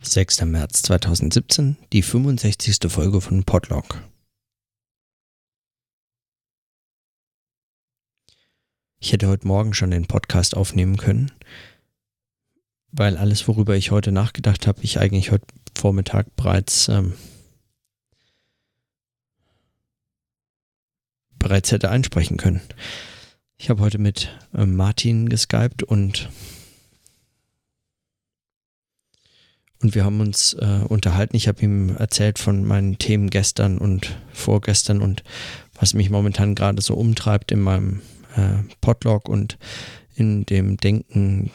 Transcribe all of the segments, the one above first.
6. März 2017, die 65. Folge von Podlog. Ich hätte heute Morgen schon den Podcast aufnehmen können, weil alles, worüber ich heute nachgedacht habe, ich eigentlich heute Vormittag bereits ähm, bereits hätte einsprechen können. Ich habe heute mit äh, Martin geskypt und und wir haben uns äh, unterhalten. Ich habe ihm erzählt von meinen Themen gestern und vorgestern und was mich momentan gerade so umtreibt in meinem äh, Podlog und in dem Denken,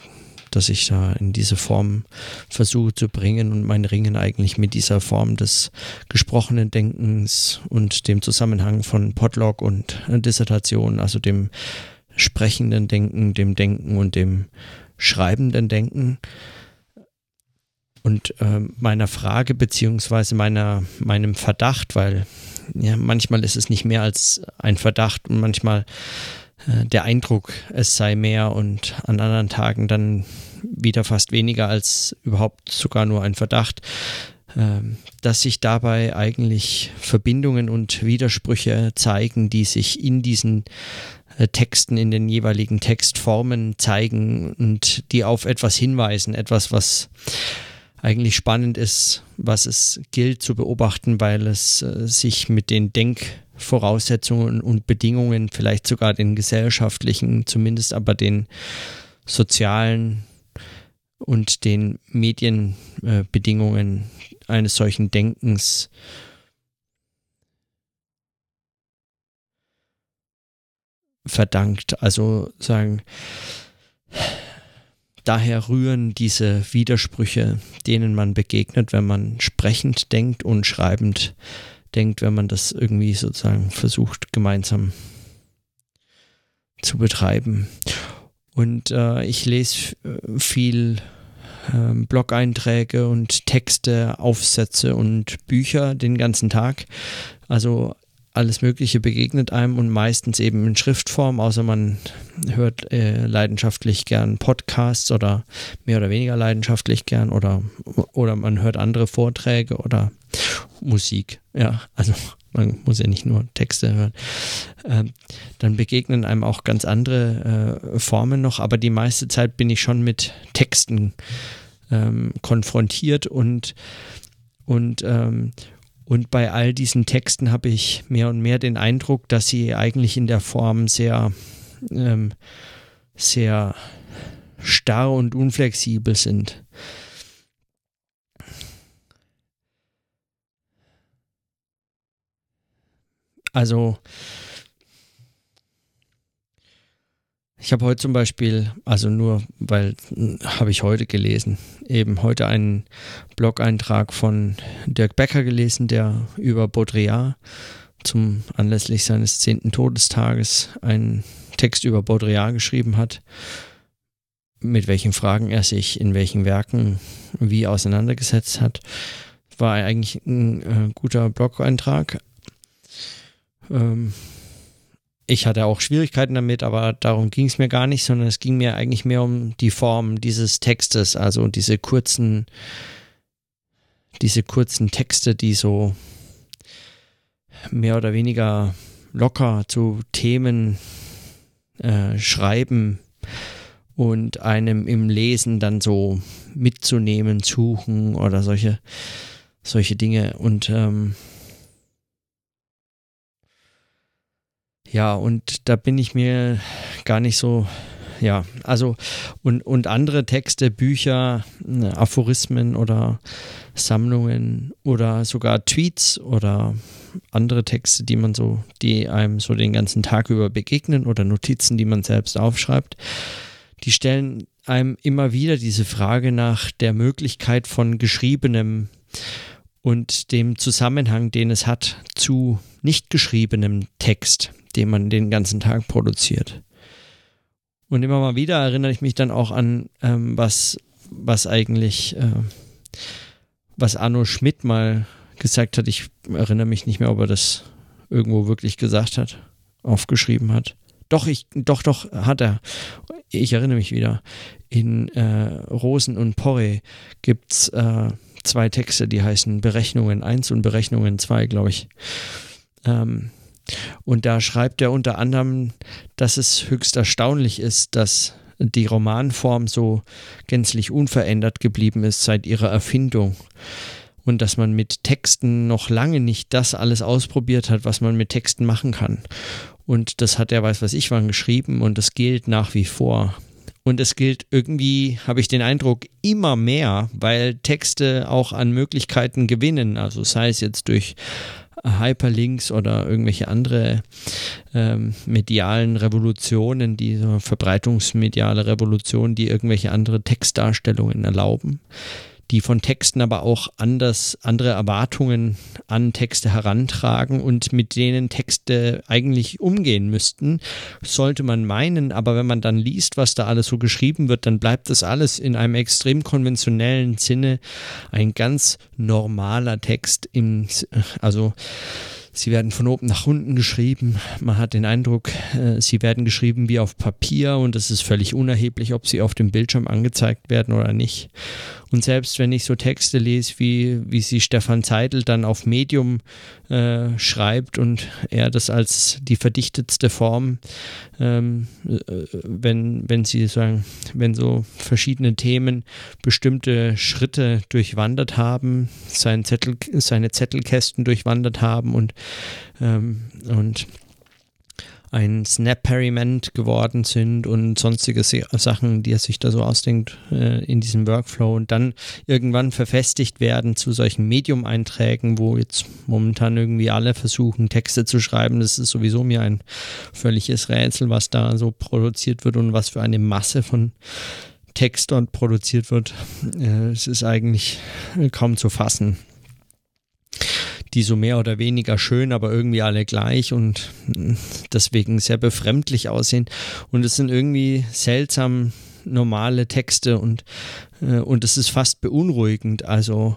dass ich da in diese Form versuche zu bringen und mein Ringen eigentlich mit dieser Form des gesprochenen Denkens und dem Zusammenhang von Podlog und äh, Dissertation, also dem sprechenden Denken, dem Denken und dem schreibenden Denken und äh, meiner Frage beziehungsweise meiner, meinem Verdacht, weil ja, manchmal ist es nicht mehr als ein Verdacht und manchmal äh, der Eindruck, es sei mehr und an anderen Tagen dann wieder fast weniger als überhaupt sogar nur ein Verdacht, äh, dass sich dabei eigentlich Verbindungen und Widersprüche zeigen, die sich in diesen äh, Texten in den jeweiligen Textformen zeigen und die auf etwas hinweisen, etwas, was eigentlich spannend ist, was es gilt zu beobachten, weil es äh, sich mit den Denkvoraussetzungen und Bedingungen, vielleicht sogar den gesellschaftlichen, zumindest aber den sozialen und den Medienbedingungen äh, eines solchen Denkens verdankt. Also sagen, Daher rühren diese Widersprüche, denen man begegnet, wenn man sprechend denkt und schreibend denkt, wenn man das irgendwie sozusagen versucht, gemeinsam zu betreiben. Und äh, ich lese äh, viel äh, Blog-Einträge und Texte, Aufsätze und Bücher den ganzen Tag. Also alles Mögliche begegnet einem und meistens eben in Schriftform, außer man hört äh, leidenschaftlich gern Podcasts oder mehr oder weniger leidenschaftlich gern oder, oder man hört andere Vorträge oder Musik. Ja, also man muss ja nicht nur Texte hören. Ähm, dann begegnen einem auch ganz andere äh, Formen noch, aber die meiste Zeit bin ich schon mit Texten ähm, konfrontiert und und ähm, und bei all diesen Texten habe ich mehr und mehr den Eindruck, dass sie eigentlich in der Form sehr, ähm, sehr starr und unflexibel sind. Also Ich habe heute zum Beispiel, also nur, weil hm, habe ich heute gelesen, eben heute einen Blog-Eintrag von Dirk Becker gelesen, der über Baudrillard zum anlässlich seines zehnten Todestages einen Text über Baudrillard geschrieben hat, mit welchen Fragen er sich in welchen Werken wie auseinandergesetzt hat. War eigentlich ein äh, guter Blog-Eintrag. Ähm, ich hatte auch Schwierigkeiten damit, aber darum ging es mir gar nicht, sondern es ging mir eigentlich mehr um die Form dieses Textes, also diese kurzen, diese kurzen Texte, die so mehr oder weniger locker zu Themen äh, schreiben und einem im Lesen dann so mitzunehmen, suchen oder solche, solche Dinge. Und ähm, Ja, und da bin ich mir gar nicht so, ja, also und, und andere Texte, Bücher, ne, Aphorismen oder Sammlungen oder sogar Tweets oder andere Texte, die man so, die einem so den ganzen Tag über begegnen oder Notizen, die man selbst aufschreibt, die stellen einem immer wieder diese Frage nach der Möglichkeit von geschriebenem und dem Zusammenhang, den es hat zu nicht geschriebenem Text den man den ganzen Tag produziert. Und immer mal wieder erinnere ich mich dann auch an, ähm, was, was eigentlich, äh, was Arno Schmidt mal gesagt hat. Ich erinnere mich nicht mehr, ob er das irgendwo wirklich gesagt hat, aufgeschrieben hat. Doch, ich, doch, doch, hat er. Ich erinnere mich wieder. In äh, Rosen und Porre gibt es äh, zwei Texte, die heißen Berechnungen 1 und Berechnungen 2, glaube ich. Ähm, und da schreibt er unter anderem, dass es höchst erstaunlich ist, dass die Romanform so gänzlich unverändert geblieben ist seit ihrer Erfindung und dass man mit Texten noch lange nicht das alles ausprobiert hat, was man mit Texten machen kann. Und das hat er weiß was ich wann geschrieben und das gilt nach wie vor. Und es gilt irgendwie, habe ich den Eindruck, immer mehr, weil Texte auch an Möglichkeiten gewinnen. Also sei es jetzt durch Hyperlinks oder irgendwelche andere ähm, medialen Revolutionen, die so verbreitungsmediale Revolutionen, die irgendwelche andere Textdarstellungen erlauben die von Texten aber auch anders, andere Erwartungen an Texte herantragen und mit denen Texte eigentlich umgehen müssten, sollte man meinen. Aber wenn man dann liest, was da alles so geschrieben wird, dann bleibt das alles in einem extrem konventionellen Sinne ein ganz normaler Text im, also Sie werden von oben nach unten geschrieben. Man hat den Eindruck, äh, sie werden geschrieben wie auf Papier und es ist völlig unerheblich, ob sie auf dem Bildschirm angezeigt werden oder nicht. Und selbst wenn ich so Texte lese, wie, wie sie Stefan Zeitl dann auf Medium äh, schreibt und er das als die verdichtetste Form, ähm, äh, wenn, wenn sie sagen, wenn so verschiedene Themen bestimmte Schritte durchwandert haben, sein Zettel, seine Zettelkästen durchwandert haben und, ähm, und ein Snap-Periment geworden sind und sonstige Sachen, die er sich da so ausdenkt äh, in diesem Workflow und dann irgendwann verfestigt werden zu solchen Medium-Einträgen, wo jetzt momentan irgendwie alle versuchen, Texte zu schreiben. Das ist sowieso mir ein völliges Rätsel, was da so produziert wird und was für eine Masse von Text dort produziert wird. Äh, es ist eigentlich kaum zu fassen die so mehr oder weniger schön, aber irgendwie alle gleich und deswegen sehr befremdlich aussehen. Und es sind irgendwie seltsam normale Texte und, äh, und es ist fast beunruhigend. Also,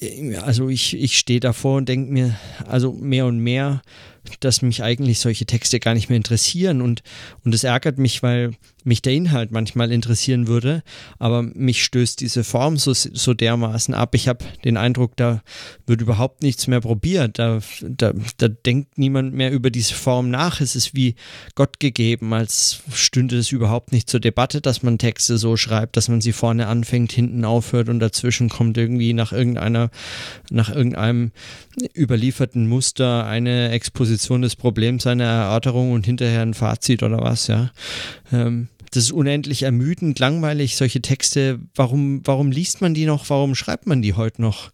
äh, also ich, ich stehe davor und denke mir, also mehr und mehr, dass mich eigentlich solche Texte gar nicht mehr interessieren und, und es ärgert mich, weil mich der Inhalt manchmal interessieren würde, aber mich stößt diese Form so, so dermaßen ab. Ich habe den Eindruck, da wird überhaupt nichts mehr probiert. Da, da, da denkt niemand mehr über diese Form nach. Es ist wie Gott gegeben, als stünde es überhaupt nicht zur Debatte, dass man Texte so schreibt, dass man sie vorne anfängt, hinten aufhört und dazwischen kommt irgendwie nach irgendeiner, nach irgendeinem überlieferten Muster eine Exposition des Problems, eine Erörterung und hinterher ein Fazit oder was, ja. Ähm, das ist unendlich ermüdend, langweilig, solche Texte. Warum, warum liest man die noch? Warum schreibt man die heute noch?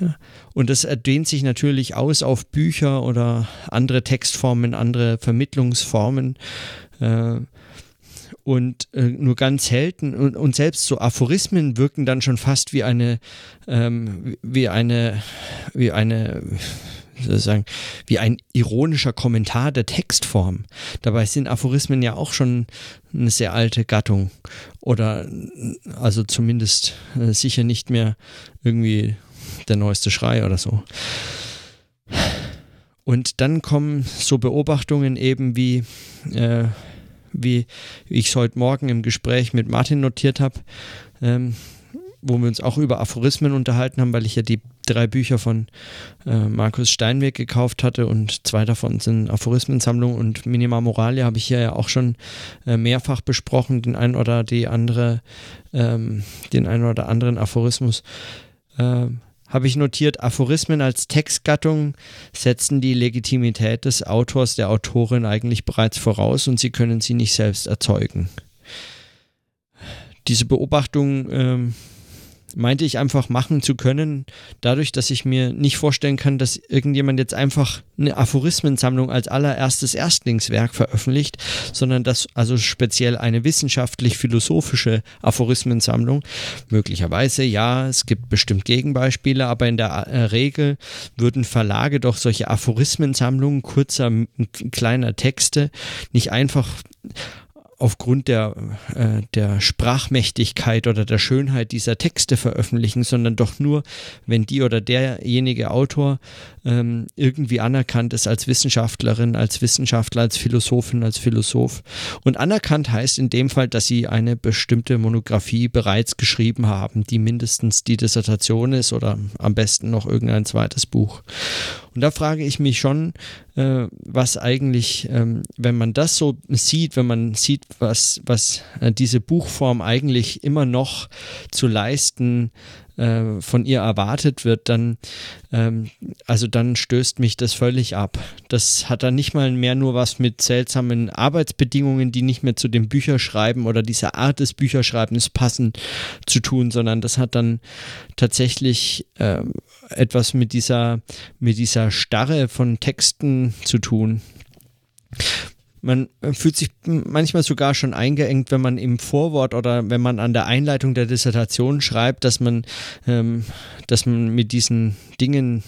Ja. Und das dehnt sich natürlich aus auf Bücher oder andere Textformen, andere Vermittlungsformen. Äh, und äh, nur ganz selten und, und, selbst so Aphorismen wirken dann schon fast wie eine ähm, wie eine wie eine sozusagen wie ein ironischer Kommentar der Textform. Dabei sind Aphorismen ja auch schon eine sehr alte Gattung oder also zumindest äh, sicher nicht mehr irgendwie der neueste Schrei oder so. Und dann kommen so Beobachtungen eben wie, äh, wie ich es heute Morgen im Gespräch mit Martin notiert habe, ähm, wo wir uns auch über Aphorismen unterhalten haben, weil ich ja die drei Bücher von äh, Markus Steinweg gekauft hatte und zwei davon sind Aphorismensammlung und Minima Moralia habe ich hier ja auch schon äh, mehrfach besprochen, den einen oder die andere, ähm, den einen oder anderen Aphorismus. Äh, habe ich notiert, Aphorismen als Textgattung setzen die Legitimität des Autors, der Autorin eigentlich bereits voraus und sie können sie nicht selbst erzeugen. Diese Beobachtung ähm, meinte ich einfach machen zu können, dadurch, dass ich mir nicht vorstellen kann, dass irgendjemand jetzt einfach eine Aphorismensammlung als allererstes Erstlingswerk veröffentlicht, sondern dass also speziell eine wissenschaftlich-philosophische Aphorismensammlung, möglicherweise ja, es gibt bestimmt Gegenbeispiele, aber in der äh, Regel würden Verlage doch solche Aphorismensammlungen kurzer, kleiner Texte nicht einfach aufgrund der, äh, der Sprachmächtigkeit oder der Schönheit dieser Texte veröffentlichen, sondern doch nur, wenn die oder derjenige Autor ähm, irgendwie anerkannt ist als Wissenschaftlerin, als Wissenschaftler, als Philosophin, als Philosoph. Und anerkannt heißt in dem Fall, dass sie eine bestimmte Monographie bereits geschrieben haben, die mindestens die Dissertation ist oder am besten noch irgendein zweites Buch. Und da frage ich mich schon, äh, was eigentlich, ähm, wenn man das so sieht, wenn man sieht, was, was äh, diese Buchform eigentlich immer noch zu leisten äh, von ihr erwartet wird, dann, ähm, also dann stößt mich das völlig ab. Das hat dann nicht mal mehr nur was mit seltsamen Arbeitsbedingungen, die nicht mehr zu dem Bücherschreiben oder dieser Art des Bücherschreibens passen, zu tun, sondern das hat dann tatsächlich äh, etwas mit dieser, mit dieser Starre von Texten zu tun man fühlt sich manchmal sogar schon eingeengt, wenn man im Vorwort oder wenn man an der Einleitung der Dissertation schreibt, dass man, ähm, dass man mit diesen Dingen,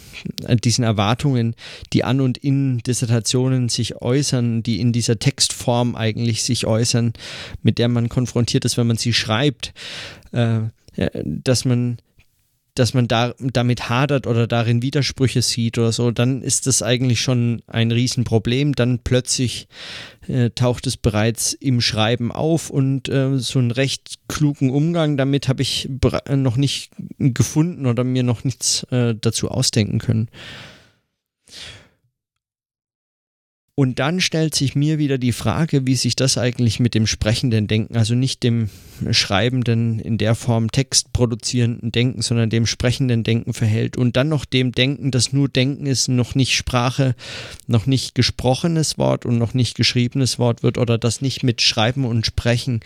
äh, diesen Erwartungen, die an und in Dissertationen sich äußern, die in dieser Textform eigentlich sich äußern, mit der man konfrontiert ist, wenn man sie schreibt, äh, dass man dass man da damit hadert oder darin Widersprüche sieht oder so, dann ist das eigentlich schon ein Riesenproblem. Dann plötzlich äh, taucht es bereits im Schreiben auf und äh, so einen recht klugen Umgang damit habe ich noch nicht gefunden oder mir noch nichts äh, dazu ausdenken können. Und dann stellt sich mir wieder die Frage, wie sich das eigentlich mit dem sprechenden Denken, also nicht dem schreibenden, in der Form textproduzierenden Denken, sondern dem sprechenden Denken verhält. Und dann noch dem Denken, das nur Denken ist, noch nicht Sprache, noch nicht gesprochenes Wort und noch nicht geschriebenes Wort wird oder das nicht mit Schreiben und Sprechen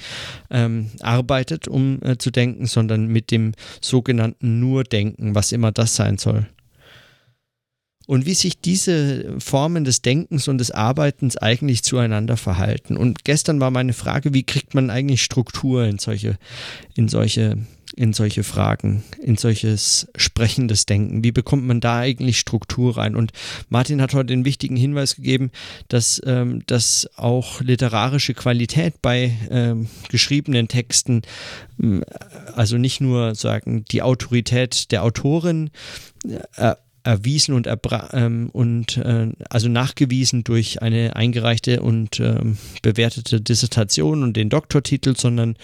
ähm, arbeitet, um äh, zu denken, sondern mit dem sogenannten Nur-Denken, was immer das sein soll und wie sich diese Formen des Denkens und des Arbeitens eigentlich zueinander verhalten. Und gestern war meine Frage, wie kriegt man eigentlich Struktur in solche, in solche, in solche Fragen, in solches sprechendes Denken? Wie bekommt man da eigentlich Struktur rein? Und Martin hat heute den wichtigen Hinweis gegeben, dass, ähm, dass auch literarische Qualität bei ähm, geschriebenen Texten, also nicht nur sagen, die Autorität der Autorin, äh, erwiesen und, ähm, und äh, also nachgewiesen durch eine eingereichte und ähm, bewertete Dissertation und den Doktortitel, sondern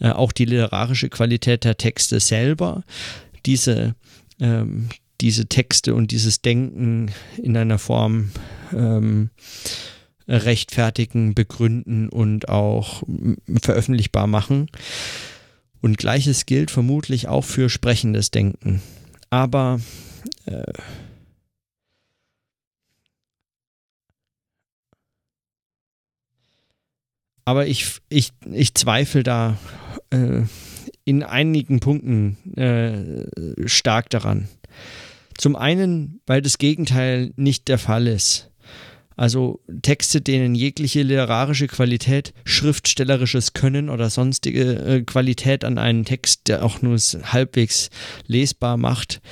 äh, auch die literarische Qualität der Texte selber. Diese, ähm, diese Texte und dieses Denken in einer Form ähm, rechtfertigen, begründen und auch veröffentlichbar machen. Und gleiches gilt vermutlich auch für sprechendes Denken. Aber äh, aber ich, ich, ich zweifle da äh, in einigen Punkten äh, stark daran. Zum einen, weil das Gegenteil nicht der Fall ist. Also Texte, denen jegliche literarische Qualität, schriftstellerisches Können oder sonstige äh, Qualität an einen Text, der auch nur halbwegs lesbar macht,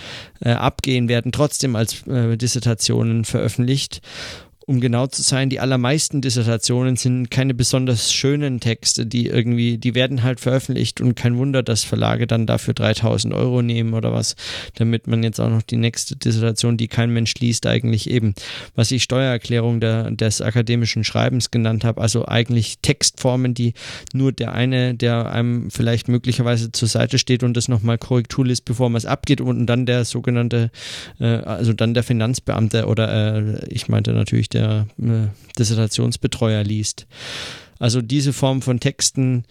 äh, abgehen, werden trotzdem als äh, Dissertationen veröffentlicht um genau zu sein, die allermeisten Dissertationen sind keine besonders schönen Texte, die irgendwie, die werden halt veröffentlicht und kein Wunder, dass Verlage dann dafür 3000 Euro nehmen oder was, damit man jetzt auch noch die nächste Dissertation, die kein Mensch liest, eigentlich eben, was ich Steuererklärung der, des akademischen Schreibens genannt habe, also eigentlich Textformen, die nur der eine, der einem vielleicht möglicherweise zur Seite steht und das nochmal Korrektur liest, bevor man es abgeht und dann der sogenannte, äh, also dann der Finanzbeamte oder äh, ich meinte natürlich der äh, Dissertationsbetreuer liest. Also diese Form von Texten,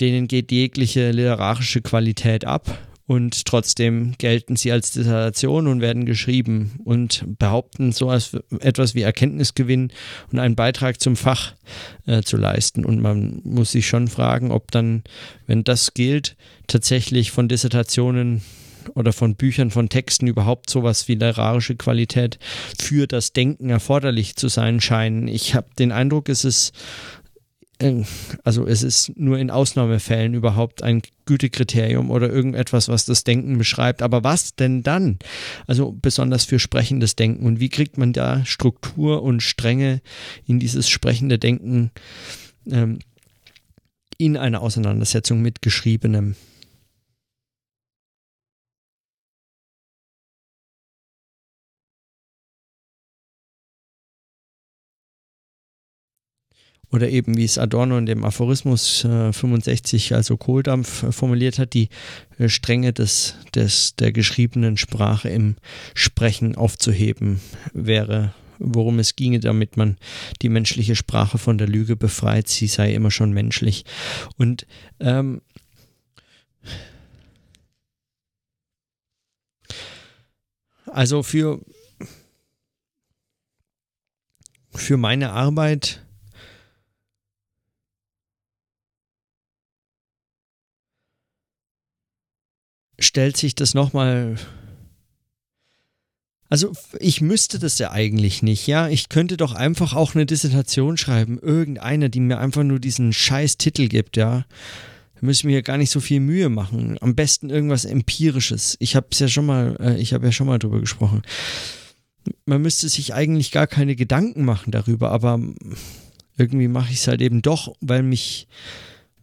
denen geht jegliche literarische Qualität ab und trotzdem gelten sie als Dissertation und werden geschrieben und behaupten so als etwas wie Erkenntnisgewinn und einen Beitrag zum Fach äh, zu leisten. Und man muss sich schon fragen, ob dann, wenn das gilt, tatsächlich von Dissertationen oder von Büchern, von Texten überhaupt sowas wie literarische Qualität für das Denken erforderlich zu sein scheinen. Ich habe den Eindruck, es ist äh, also es ist nur in Ausnahmefällen überhaupt ein Gütekriterium oder irgendetwas, was das Denken beschreibt. Aber was denn dann? Also besonders für sprechendes Denken. Und wie kriegt man da Struktur und Stränge in dieses sprechende Denken ähm, in einer Auseinandersetzung mit Geschriebenem. Oder eben wie es Adorno in dem Aphorismus äh, 65, also Kohldampf, äh, formuliert hat, die äh, Strenge des, des, der geschriebenen Sprache im Sprechen aufzuheben, wäre, worum es ginge, damit man die menschliche Sprache von der Lüge befreit, sie sei immer schon menschlich. Und ähm, also für, für meine Arbeit stellt sich das nochmal. Also ich müsste das ja eigentlich nicht, ja. Ich könnte doch einfach auch eine Dissertation schreiben, irgendeine, die mir einfach nur diesen scheiß Titel gibt, ja. Da müssen wir ja gar nicht so viel Mühe machen. Am besten irgendwas Empirisches. Ich habe es ja schon mal, äh, ich habe ja schon mal drüber gesprochen. Man müsste sich eigentlich gar keine Gedanken machen darüber, aber irgendwie mache ich es halt eben doch, weil mich,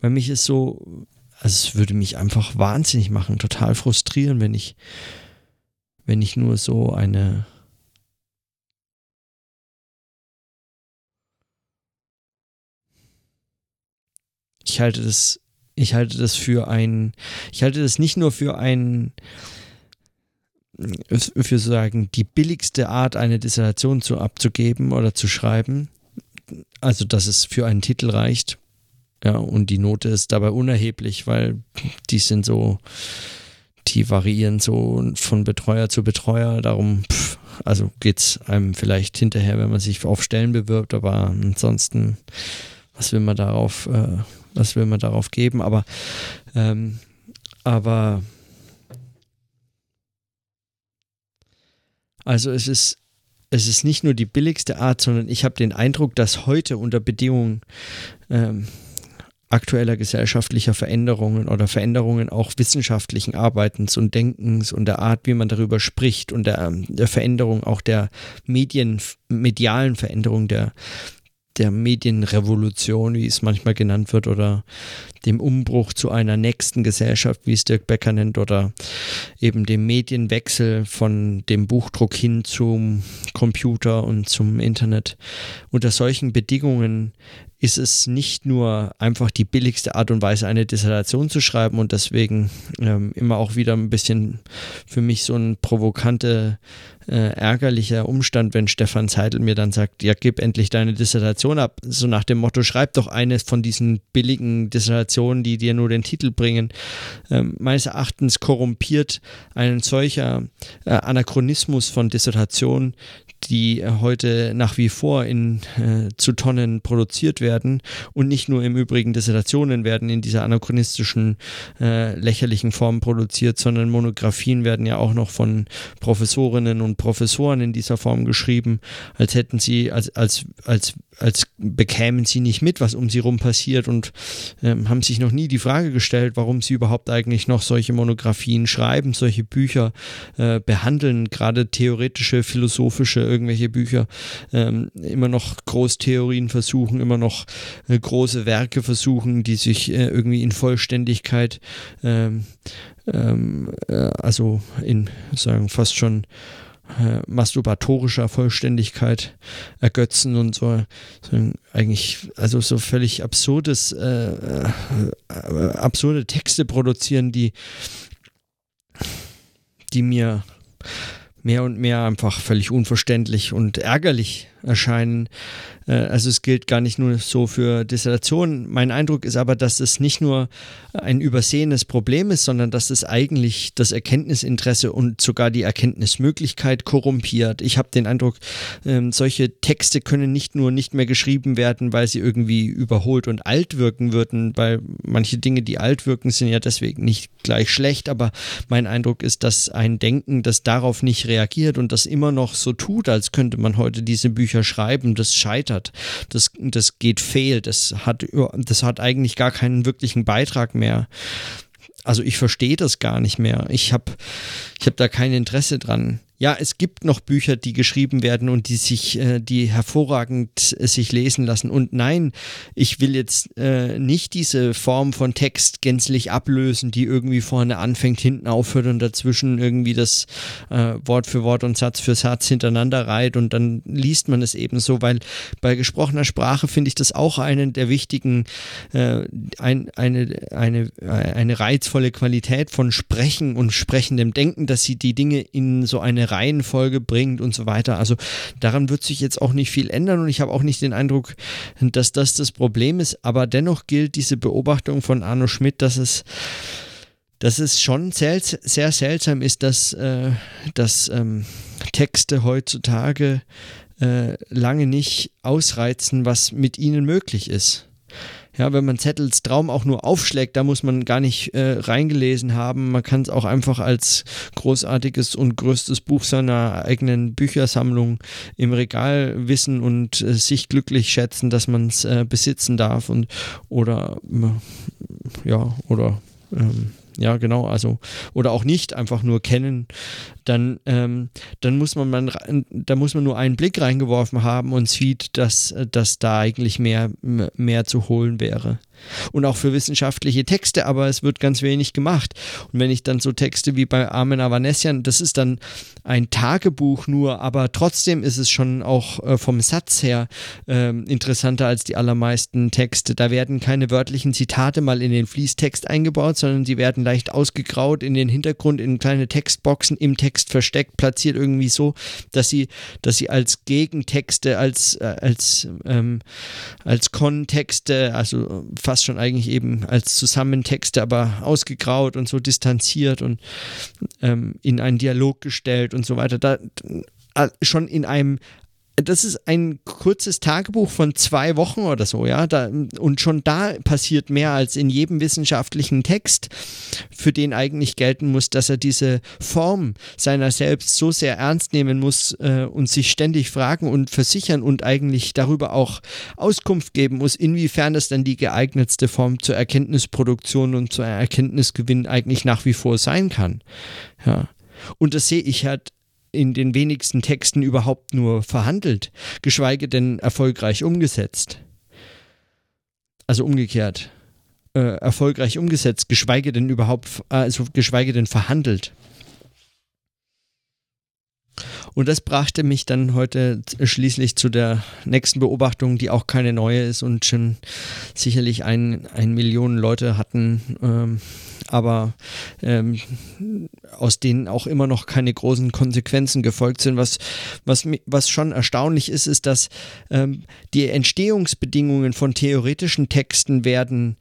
weil mich es so also es würde mich einfach wahnsinnig machen, total frustrieren, wenn ich, wenn ich nur so eine ich halte das, ich halte das für ein, ich halte das nicht nur für ein, für sagen, die billigste Art, eine Dissertation zu abzugeben oder zu schreiben, also dass es für einen Titel reicht, ja, und die Note ist dabei unerheblich, weil die sind so, die variieren so von Betreuer zu Betreuer. Darum, pff, also es einem vielleicht hinterher, wenn man sich auf Stellen bewirbt, aber ansonsten, was will man darauf, äh, was will man darauf geben? Aber, ähm, aber, also es ist, es ist nicht nur die billigste Art, sondern ich habe den Eindruck, dass heute unter Bedingungen ähm, aktueller gesellschaftlicher Veränderungen oder Veränderungen auch wissenschaftlichen Arbeitens und Denkens und der Art, wie man darüber spricht und der, der Veränderung auch der Medien, medialen Veränderung der, der Medienrevolution, wie es manchmal genannt wird, oder dem Umbruch zu einer nächsten Gesellschaft, wie es Dirk Becker nennt, oder eben dem Medienwechsel von dem Buchdruck hin zum Computer und zum Internet. Unter solchen Bedingungen ist es nicht nur einfach die billigste Art und Weise, eine Dissertation zu schreiben und deswegen ähm, immer auch wieder ein bisschen für mich so ein provokante, äh, ärgerlicher Umstand, wenn Stefan Seidel mir dann sagt, ja, gib endlich deine Dissertation ab. So nach dem Motto, schreib doch eine von diesen billigen Dissertationen, die dir nur den Titel bringen. Ähm, meines Erachtens korrumpiert ein solcher äh, Anachronismus von Dissertationen die äh, heute nach wie vor in äh, zu Tonnen produziert werden und nicht nur im Übrigen Dissertationen werden in dieser anachronistischen äh, lächerlichen Form produziert, sondern Monographien werden ja auch noch von Professorinnen und Professoren in dieser Form geschrieben, als hätten sie als als als als bekämen sie nicht mit, was um sie rum passiert und ähm, haben sich noch nie die Frage gestellt, warum sie überhaupt eigentlich noch solche Monographien schreiben, solche Bücher äh, behandeln, gerade theoretische, philosophische, irgendwelche Bücher, ähm, immer noch Großtheorien versuchen, immer noch äh, große Werke versuchen, die sich äh, irgendwie in Vollständigkeit, ähm, ähm äh, also in sagen fast schon äh, masturbatorischer Vollständigkeit ergötzen und so, so eigentlich also so völlig absurdes äh, äh, absurde Texte produzieren, die die mir mehr und mehr einfach völlig unverständlich und ärgerlich erscheinen. Äh, also es gilt gar nicht nur so für Dissertationen. Mein Eindruck ist aber, dass es nicht nur ein übersehenes Problem ist, sondern dass es eigentlich das Erkenntnisinteresse und sogar die Erkenntnismöglichkeit korrumpiert. Ich habe den Eindruck, ähm, solche Texte können nicht nur nicht mehr geschrieben werden, weil sie irgendwie überholt und alt wirken würden, weil manche Dinge, die alt wirken, sind ja deswegen nicht gleich schlecht, aber mein Eindruck ist, dass ein Denken, das darauf nicht reagiert und das immer noch so tut, als könnte man heute diese Bücher schreiben, das scheitert, das, das geht fehl, das hat, das hat eigentlich gar keinen wirklichen Beitrag mehr. Also ich verstehe das gar nicht mehr. Ich habe ich hab da kein Interesse dran ja, es gibt noch Bücher, die geschrieben werden und die sich, äh, die hervorragend äh, sich lesen lassen. Und nein, ich will jetzt äh, nicht diese Form von Text gänzlich ablösen, die irgendwie vorne anfängt, hinten aufhört und dazwischen irgendwie das äh, Wort für Wort und Satz für Satz hintereinander reiht und dann liest man es eben so, weil bei gesprochener Sprache finde ich das auch einen der wichtigen, äh, ein, eine, eine, eine reizvolle Qualität von Sprechen und sprechendem Denken, dass sie die Dinge in so eine Reihenfolge bringt und so weiter. Also daran wird sich jetzt auch nicht viel ändern und ich habe auch nicht den Eindruck, dass das das Problem ist, aber dennoch gilt diese Beobachtung von Arno Schmidt, dass es dass es schon sehr, sehr seltsam ist, dass, äh, dass ähm, Texte heutzutage äh, lange nicht ausreizen, was mit ihnen möglich ist. Ja, wenn man Zettels Traum auch nur aufschlägt, da muss man gar nicht äh, reingelesen haben. Man kann es auch einfach als großartiges und größtes Buch seiner eigenen Büchersammlung im Regal wissen und äh, sich glücklich schätzen, dass man es äh, besitzen darf und oder ja oder ähm, ja genau, also oder auch nicht einfach nur kennen, dann, ähm, dann muss man, man da muss man nur einen Blick reingeworfen haben und sieht, dass, dass da eigentlich mehr, mehr zu holen wäre und auch für wissenschaftliche Texte, aber es wird ganz wenig gemacht. Und wenn ich dann so Texte wie bei Armen Avanesian, das ist dann ein Tagebuch nur, aber trotzdem ist es schon auch äh, vom Satz her äh, interessanter als die allermeisten Texte. Da werden keine wörtlichen Zitate mal in den Fließtext eingebaut, sondern sie werden leicht ausgegraut in den Hintergrund in kleine Textboxen im Text versteckt, platziert irgendwie so, dass sie, dass sie als Gegentexte, als, äh, als, ähm, als Kontexte, also fast fast schon eigentlich eben als Zusammentexte, aber ausgegraut und so distanziert und ähm, in einen Dialog gestellt und so weiter. Da, äh, schon in einem das ist ein kurzes Tagebuch von zwei Wochen oder so, ja. Da, und schon da passiert mehr als in jedem wissenschaftlichen Text, für den eigentlich gelten muss, dass er diese Form seiner selbst so sehr ernst nehmen muss äh, und sich ständig fragen und versichern und eigentlich darüber auch Auskunft geben muss, inwiefern das dann die geeignetste Form zur Erkenntnisproduktion und zur Erkenntnisgewinn eigentlich nach wie vor sein kann. Ja. Und das sehe ich halt in den wenigsten Texten überhaupt nur verhandelt, geschweige denn erfolgreich umgesetzt. Also umgekehrt. Äh, erfolgreich umgesetzt, geschweige denn überhaupt, also geschweige denn verhandelt. Und das brachte mich dann heute schließlich zu der nächsten Beobachtung, die auch keine neue ist und schon sicherlich ein, ein Millionen Leute hatten, ähm, aber ähm, aus denen auch immer noch keine großen Konsequenzen gefolgt sind. Was, was, was schon erstaunlich ist, ist, dass ähm, die Entstehungsbedingungen von theoretischen Texten werden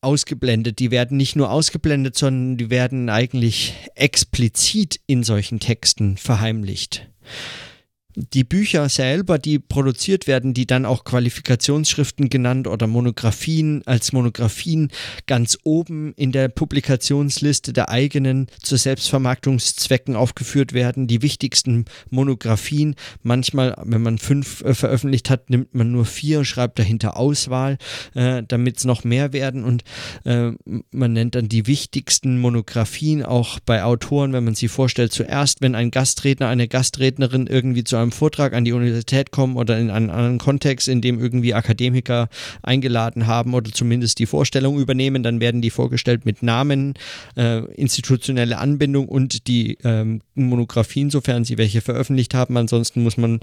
ausgeblendet. Die werden nicht nur ausgeblendet, sondern die werden eigentlich explizit in solchen Texten verheimlicht die Bücher selber, die produziert werden, die dann auch Qualifikationsschriften genannt oder Monographien als Monographien ganz oben in der Publikationsliste der eigenen zu Selbstvermarktungszwecken aufgeführt werden. Die wichtigsten Monographien. Manchmal, wenn man fünf äh, veröffentlicht hat, nimmt man nur vier, schreibt dahinter Auswahl, äh, damit es noch mehr werden. Und äh, man nennt dann die wichtigsten Monographien auch bei Autoren, wenn man sie vorstellt. Zuerst, wenn ein Gastredner, eine Gastrednerin irgendwie zu einem einem Vortrag an die Universität kommen oder in einen anderen Kontext, in dem irgendwie Akademiker eingeladen haben oder zumindest die Vorstellung übernehmen, dann werden die vorgestellt mit Namen, äh, institutionelle Anbindung und die ähm, Monographien, sofern sie welche veröffentlicht haben. Ansonsten muss man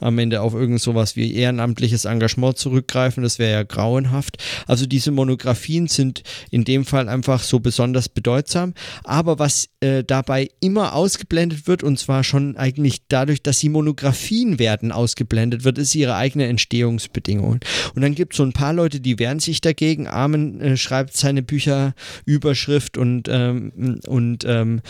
am Ende auf irgend sowas wie ehrenamtliches Engagement zurückgreifen. Das wäre ja grauenhaft. Also diese Monographien sind in dem Fall einfach so besonders bedeutsam. Aber was äh, dabei immer ausgeblendet wird, und zwar schon eigentlich dadurch, dass sie Monographien Biografien werden ausgeblendet, wird es ihre eigene Entstehungsbedingungen. Und dann gibt es so ein paar Leute, die wehren sich dagegen. Armen äh, schreibt seine Bücher Überschrift und, ähm, und ähm,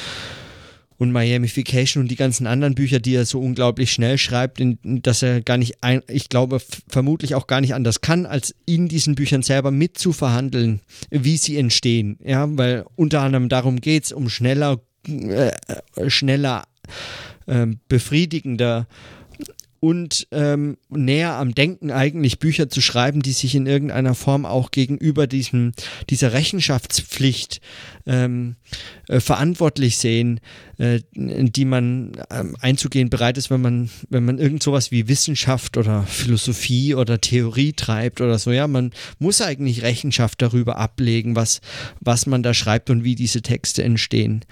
und Miamification und die ganzen anderen Bücher, die er so unglaublich schnell schreibt, in, dass er gar nicht, ein, ich glaube, vermutlich auch gar nicht anders kann, als in diesen Büchern selber mitzuverhandeln, wie sie entstehen. Ja, weil unter anderem darum geht es, um schneller, äh, schneller ähm, befriedigender und ähm, näher am Denken eigentlich Bücher zu schreiben, die sich in irgendeiner Form auch gegenüber diesem, dieser Rechenschaftspflicht ähm, äh, verantwortlich sehen, äh, die man ähm, einzugehen bereit ist, wenn man, wenn man irgend sowas wie Wissenschaft oder Philosophie oder Theorie treibt oder so. Ja, man muss eigentlich Rechenschaft darüber ablegen, was, was man da schreibt und wie diese Texte entstehen.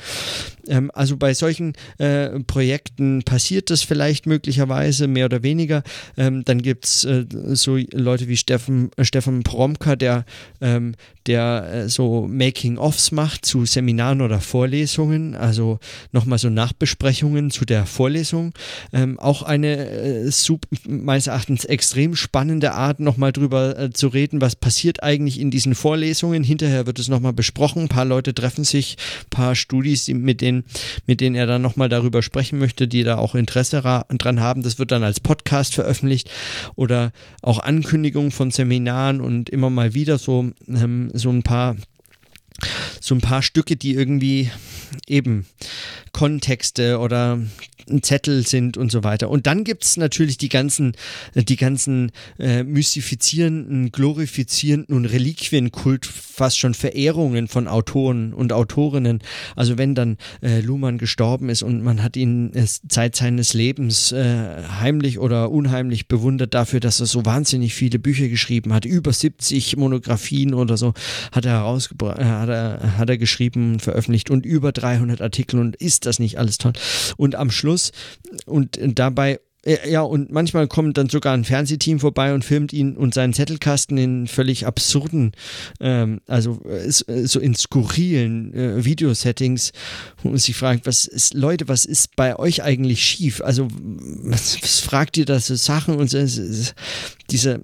Ähm, also bei solchen äh, Projekten passiert das vielleicht möglicherweise mehr oder weniger. Ähm, dann gibt es äh, so Leute wie Steffen, äh, Stefan Promka, der, ähm, der äh, so Making-ofs macht zu Seminaren oder Vorlesungen, also nochmal so Nachbesprechungen zu der Vorlesung. Ähm, auch eine äh, sub, meines Erachtens extrem spannende Art, nochmal drüber äh, zu reden, was passiert eigentlich in diesen Vorlesungen. Hinterher wird es nochmal besprochen. Ein paar Leute treffen sich, ein paar Studis, mit denen, mit denen er dann nochmal darüber sprechen möchte, die da auch Interesse dran haben. Das wird dann als Podcast veröffentlicht oder auch Ankündigungen von Seminaren und immer mal wieder so, ähm, so ein paar so ein paar Stücke, die irgendwie eben Kontexte oder Zettel sind und so weiter. Und dann gibt es natürlich die ganzen, die ganzen äh, mystifizierenden, glorifizierenden und Reliquienkult, fast schon Verehrungen von Autoren und Autorinnen. Also wenn dann äh, Luhmann gestorben ist und man hat ihn äh, Zeit seines Lebens äh, heimlich oder unheimlich bewundert dafür, dass er so wahnsinnig viele Bücher geschrieben hat, über 70 Monografien oder so hat er herausgebracht, äh, hat er, hat er geschrieben, veröffentlicht und über 300 Artikel und ist das nicht alles toll? Und am Schluss und dabei ja, und manchmal kommt dann sogar ein Fernsehteam vorbei und filmt ihn und seinen Zettelkasten in völlig absurden, ähm, also äh, so in skurrilen äh, Videosettings, wo man sich fragt, was ist, Leute, was ist bei euch eigentlich schief? Also, was, was fragt ihr da so Sachen und so, diese,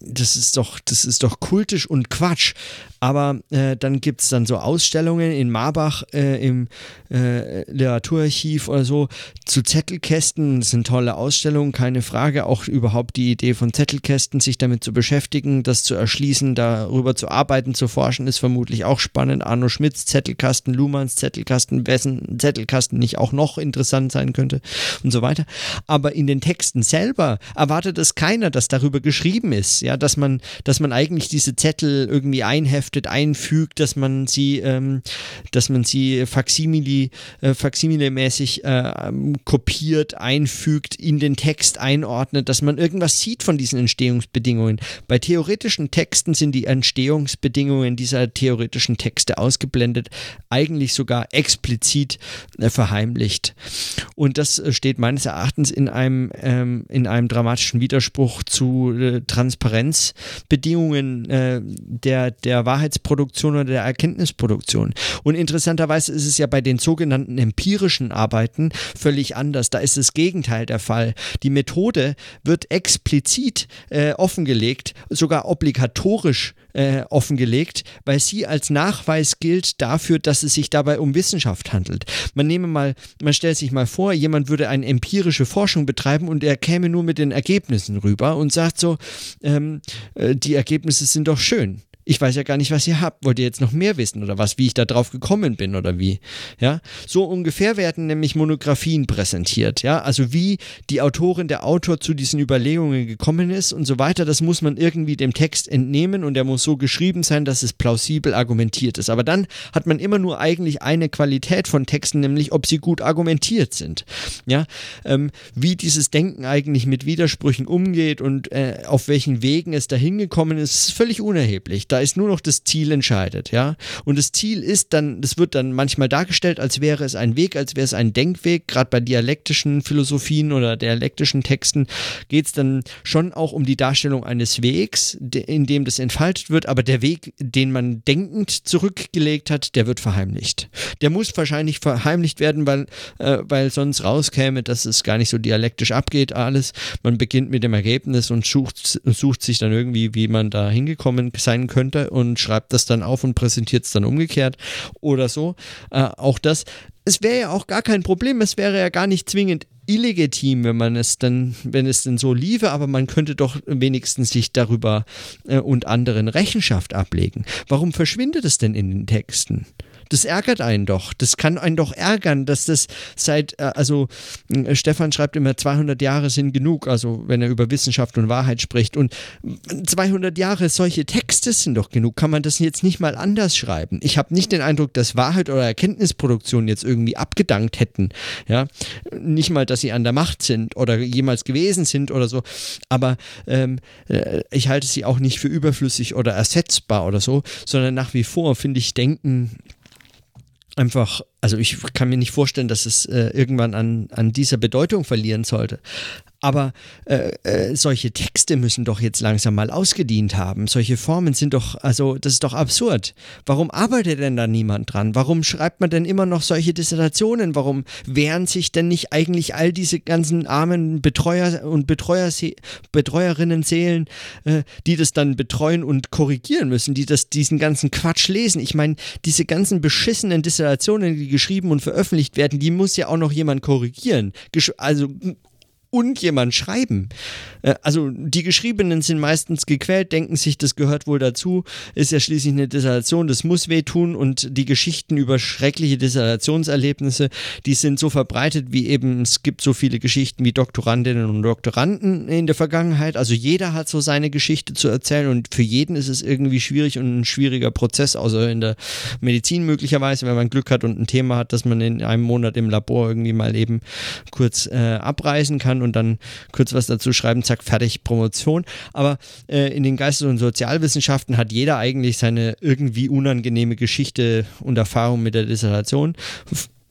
das ist doch, das ist doch kultisch und Quatsch. Aber äh, dann gibt es dann so Ausstellungen in Marbach äh, im äh, Literaturarchiv oder so zu Zettelkästen. Das sind tolle Ausstellungen, keine Frage. Auch überhaupt die Idee von Zettelkästen, sich damit zu beschäftigen, das zu erschließen, darüber zu arbeiten, zu forschen, ist vermutlich auch spannend. Arno Schmidts Zettelkasten, Luhmanns Zettelkasten, wessen Zettelkasten nicht auch noch interessant sein könnte und so weiter. Aber in den Texten selber erwartet es keiner, dass darüber geschrieben ist, ja, dass man, dass man eigentlich diese Zettel irgendwie einheftet, einfügt, dass man sie, ähm, dass man sie Faksimile, äh, Faksimile-mäßig äh, kopiert, einfügt, in den Text einordnet, dass man irgendwas sieht von diesen Entstehungsbedingungen. Bei theoretischen Texten sind die Entstehungsbedingungen dieser theoretischen Texte ausgeblendet, eigentlich sogar explizit äh, verheimlicht. Und das äh, steht meines Erachtens in einem, ähm, in einem dramatischen Widerspruch zu äh, Transparenzbedingungen äh, der, der Wahrheitsproduktion oder der Erkenntnisproduktion. Und interessanterweise ist es ja bei den sogenannten empirischen Arbeiten völlig anders. Da ist das Gegenteil der Fall. Die Methode wird explizit äh, offengelegt, sogar obligatorisch äh, offengelegt, weil sie als Nachweis gilt dafür, dass es sich dabei um Wissenschaft handelt. Man nehme mal, man stellt sich mal vor, jemand würde eine empirische Forschung betreiben und er käme nur mit den Ergebnissen rüber und sagt so, ähm, äh, die Ergebnisse sind doch schön ich weiß ja gar nicht, was ihr habt. Wollt ihr jetzt noch mehr wissen oder was, wie ich da drauf gekommen bin oder wie? Ja, so ungefähr werden nämlich Monographien präsentiert. Ja, also wie die Autorin, der Autor zu diesen Überlegungen gekommen ist und so weiter. Das muss man irgendwie dem Text entnehmen und der muss so geschrieben sein, dass es plausibel argumentiert ist. Aber dann hat man immer nur eigentlich eine Qualität von Texten, nämlich ob sie gut argumentiert sind. Ja, ähm, wie dieses Denken eigentlich mit Widersprüchen umgeht und äh, auf welchen Wegen es dahin gekommen ist, ist völlig unerheblich. Da ist nur noch das Ziel entscheidet, ja. Und das Ziel ist dann, das wird dann manchmal dargestellt, als wäre es ein Weg, als wäre es ein Denkweg. Gerade bei dialektischen Philosophien oder dialektischen Texten geht es dann schon auch um die Darstellung eines Wegs, in dem das entfaltet wird, aber der Weg, den man denkend zurückgelegt hat, der wird verheimlicht. Der muss wahrscheinlich verheimlicht werden, weil, äh, weil sonst rauskäme, dass es gar nicht so dialektisch abgeht, alles. Man beginnt mit dem Ergebnis und sucht, sucht sich dann irgendwie, wie man da hingekommen sein könnte könnte und schreibt das dann auf und präsentiert es dann umgekehrt oder so. Äh, auch das, es wäre ja auch gar kein Problem, es wäre ja gar nicht zwingend illegitim, wenn man es dann, wenn es denn so liefe, aber man könnte doch wenigstens sich darüber äh, und anderen Rechenschaft ablegen. Warum verschwindet es denn in den Texten? Das ärgert einen doch. Das kann einen doch ärgern, dass das seit, äh, also äh, Stefan schreibt immer, 200 Jahre sind genug, also wenn er über Wissenschaft und Wahrheit spricht. Und 200 Jahre solche Texte sind doch genug. Kann man das jetzt nicht mal anders schreiben? Ich habe nicht den Eindruck, dass Wahrheit oder Erkenntnisproduktion jetzt irgendwie abgedankt hätten. Ja, nicht mal, dass sie an der Macht sind oder jemals gewesen sind oder so. Aber ähm, äh, ich halte sie auch nicht für überflüssig oder ersetzbar oder so, sondern nach wie vor finde ich Denken einfach, also ich kann mir nicht vorstellen, dass es äh, irgendwann an, an dieser Bedeutung verlieren sollte. Aber äh, äh, solche Texte müssen doch jetzt langsam mal ausgedient haben. Solche Formen sind doch, also das ist doch absurd. Warum arbeitet denn da niemand dran? Warum schreibt man denn immer noch solche Dissertationen? Warum wehren sich denn nicht eigentlich all diese ganzen armen Betreuer und Betreuer, Betreuerinnen Seelen, äh, die das dann betreuen und korrigieren müssen, die das, diesen ganzen Quatsch lesen? Ich meine, diese ganzen beschissenen Dissertationen, die geschrieben und veröffentlicht werden, die muss ja auch noch jemand korrigieren. Gesch also und jemand schreiben. Äh, also die Geschriebenen sind meistens gequält, denken sich, das gehört wohl dazu, ist ja schließlich eine Dissertation, das muss wehtun und die Geschichten über schreckliche Dissertationserlebnisse, die sind so verbreitet, wie eben es gibt so viele Geschichten wie Doktorandinnen und Doktoranden in der Vergangenheit. Also jeder hat so seine Geschichte zu erzählen und für jeden ist es irgendwie schwierig und ein schwieriger Prozess, außer in der Medizin möglicherweise, wenn man Glück hat und ein Thema hat, das man in einem Monat im Labor irgendwie mal eben kurz äh, abreißen kann und dann kurz was dazu schreiben, zack, fertig, Promotion. Aber äh, in den Geistes- und Sozialwissenschaften hat jeder eigentlich seine irgendwie unangenehme Geschichte und Erfahrung mit der Dissertation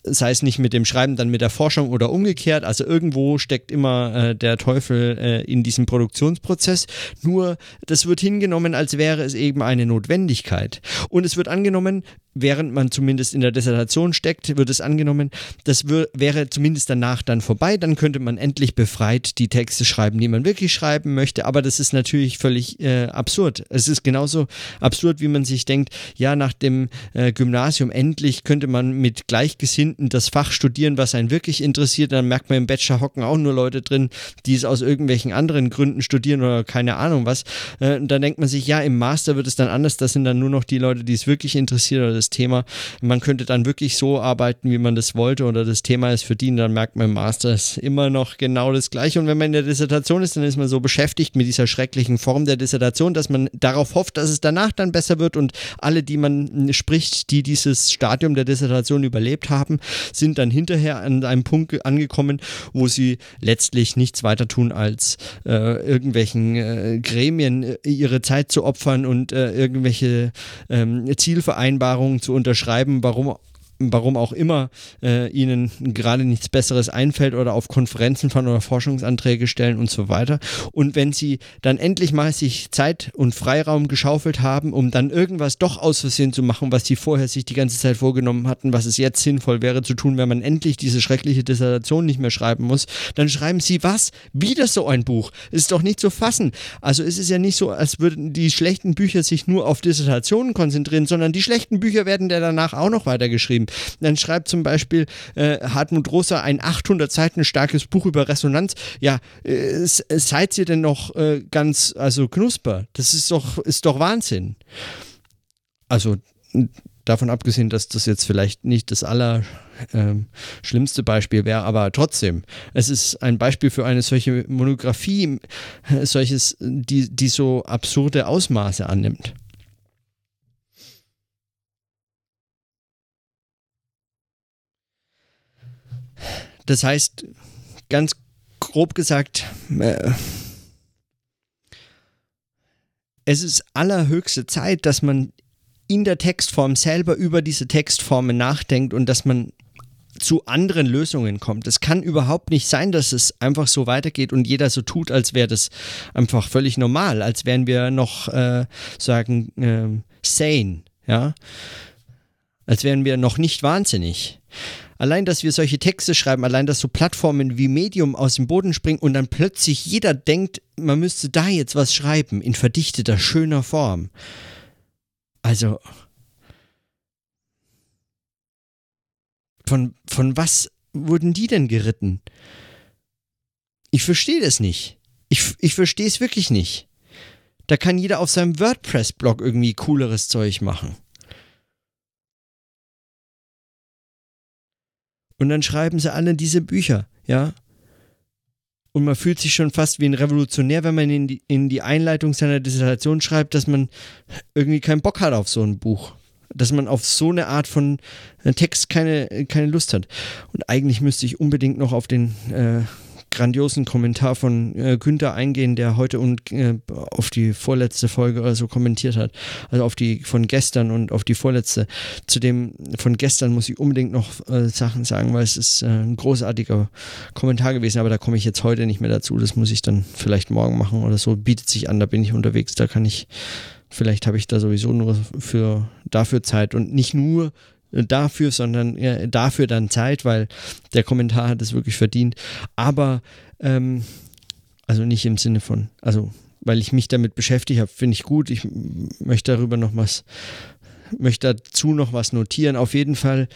sei es nicht mit dem Schreiben, dann mit der Forschung oder umgekehrt. Also irgendwo steckt immer äh, der Teufel äh, in diesem Produktionsprozess. Nur das wird hingenommen, als wäre es eben eine Notwendigkeit. Und es wird angenommen, während man zumindest in der Dissertation steckt, wird es angenommen, das wäre zumindest danach dann vorbei, dann könnte man endlich befreit die Texte schreiben, die man wirklich schreiben möchte, aber das ist natürlich völlig äh, absurd. Es ist genauso absurd, wie man sich denkt, ja, nach dem äh, Gymnasium endlich könnte man mit Gleichgesinnten das Fach studieren, was einen wirklich interessiert, dann merkt man im Bachelor hocken auch nur Leute drin, die es aus irgendwelchen anderen Gründen studieren oder keine Ahnung was. Äh, und dann denkt man sich, ja, im Master wird es dann anders, das sind dann nur noch die Leute, die es wirklich interessiert oder das Thema. Man könnte dann wirklich so arbeiten, wie man das wollte oder das Thema ist für die, und dann merkt man im Master ist immer noch genau das Gleiche. Und wenn man in der Dissertation ist, dann ist man so beschäftigt mit dieser schrecklichen Form der Dissertation, dass man darauf hofft, dass es danach dann besser wird und alle, die man spricht, die dieses Stadium der Dissertation überlebt haben, sind dann hinterher an einem Punkt angekommen, wo sie letztlich nichts weiter tun, als äh, irgendwelchen äh, Gremien äh, ihre Zeit zu opfern und äh, irgendwelche ähm, Zielvereinbarungen Vereinbarungen zu unterschreiben, warum warum auch immer äh, ihnen gerade nichts Besseres einfällt oder auf Konferenzen fahren oder Forschungsanträge stellen und so weiter. Und wenn sie dann endlich mal sich Zeit und Freiraum geschaufelt haben, um dann irgendwas doch aus Versehen zu machen, was sie vorher sich die ganze Zeit vorgenommen hatten, was es jetzt sinnvoll wäre zu tun, wenn man endlich diese schreckliche Dissertation nicht mehr schreiben muss, dann schreiben sie was? Wieder so ein Buch. Ist doch nicht zu fassen. Also ist es ja nicht so, als würden die schlechten Bücher sich nur auf Dissertationen konzentrieren, sondern die schlechten Bücher werden ja danach auch noch weitergeschrieben. Dann schreibt zum Beispiel äh, Hartmut Rosa ein 800 Seiten starkes Buch über Resonanz. Ja, äh, seid ihr denn noch äh, ganz, also knusper? Das ist doch, ist doch Wahnsinn. Also davon abgesehen, dass das jetzt vielleicht nicht das aller ähm, Beispiel wäre, aber trotzdem, es ist ein Beispiel für eine solche Monographie, äh, solches, die, die so absurde Ausmaße annimmt. Das heißt, ganz grob gesagt, äh, es ist allerhöchste Zeit, dass man in der Textform selber über diese Textformen nachdenkt und dass man zu anderen Lösungen kommt. Es kann überhaupt nicht sein, dass es einfach so weitergeht und jeder so tut, als wäre das einfach völlig normal, als wären wir noch äh, sagen äh, sane, ja, als wären wir noch nicht wahnsinnig allein, dass wir solche Texte schreiben, allein, dass so Plattformen wie Medium aus dem Boden springen und dann plötzlich jeder denkt, man müsste da jetzt was schreiben in verdichteter, schöner Form. Also, von, von was wurden die denn geritten? Ich verstehe das nicht. Ich, ich verstehe es wirklich nicht. Da kann jeder auf seinem WordPress-Blog irgendwie cooleres Zeug machen. Und dann schreiben sie alle diese Bücher, ja. Und man fühlt sich schon fast wie ein Revolutionär, wenn man in die, in die Einleitung seiner Dissertation schreibt, dass man irgendwie keinen Bock hat auf so ein Buch. Dass man auf so eine Art von äh, Text keine, keine Lust hat. Und eigentlich müsste ich unbedingt noch auf den äh, grandiosen Kommentar von äh, Günther eingehen, der heute und äh, auf die vorletzte Folge oder so kommentiert hat. Also auf die von gestern und auf die vorletzte. Zu dem von gestern muss ich unbedingt noch äh, Sachen sagen, weil es ist äh, ein großartiger Kommentar gewesen, aber da komme ich jetzt heute nicht mehr dazu. Das muss ich dann vielleicht morgen machen oder so. Bietet sich an, da bin ich unterwegs, da kann ich. Vielleicht habe ich da sowieso nur für dafür Zeit und nicht nur dafür, sondern ja, dafür dann Zeit, weil der Kommentar hat es wirklich verdient. Aber, ähm, also nicht im Sinne von, also weil ich mich damit beschäftigt habe, finde ich gut. Ich möchte darüber noch was, möchte dazu noch was notieren. Auf jeden Fall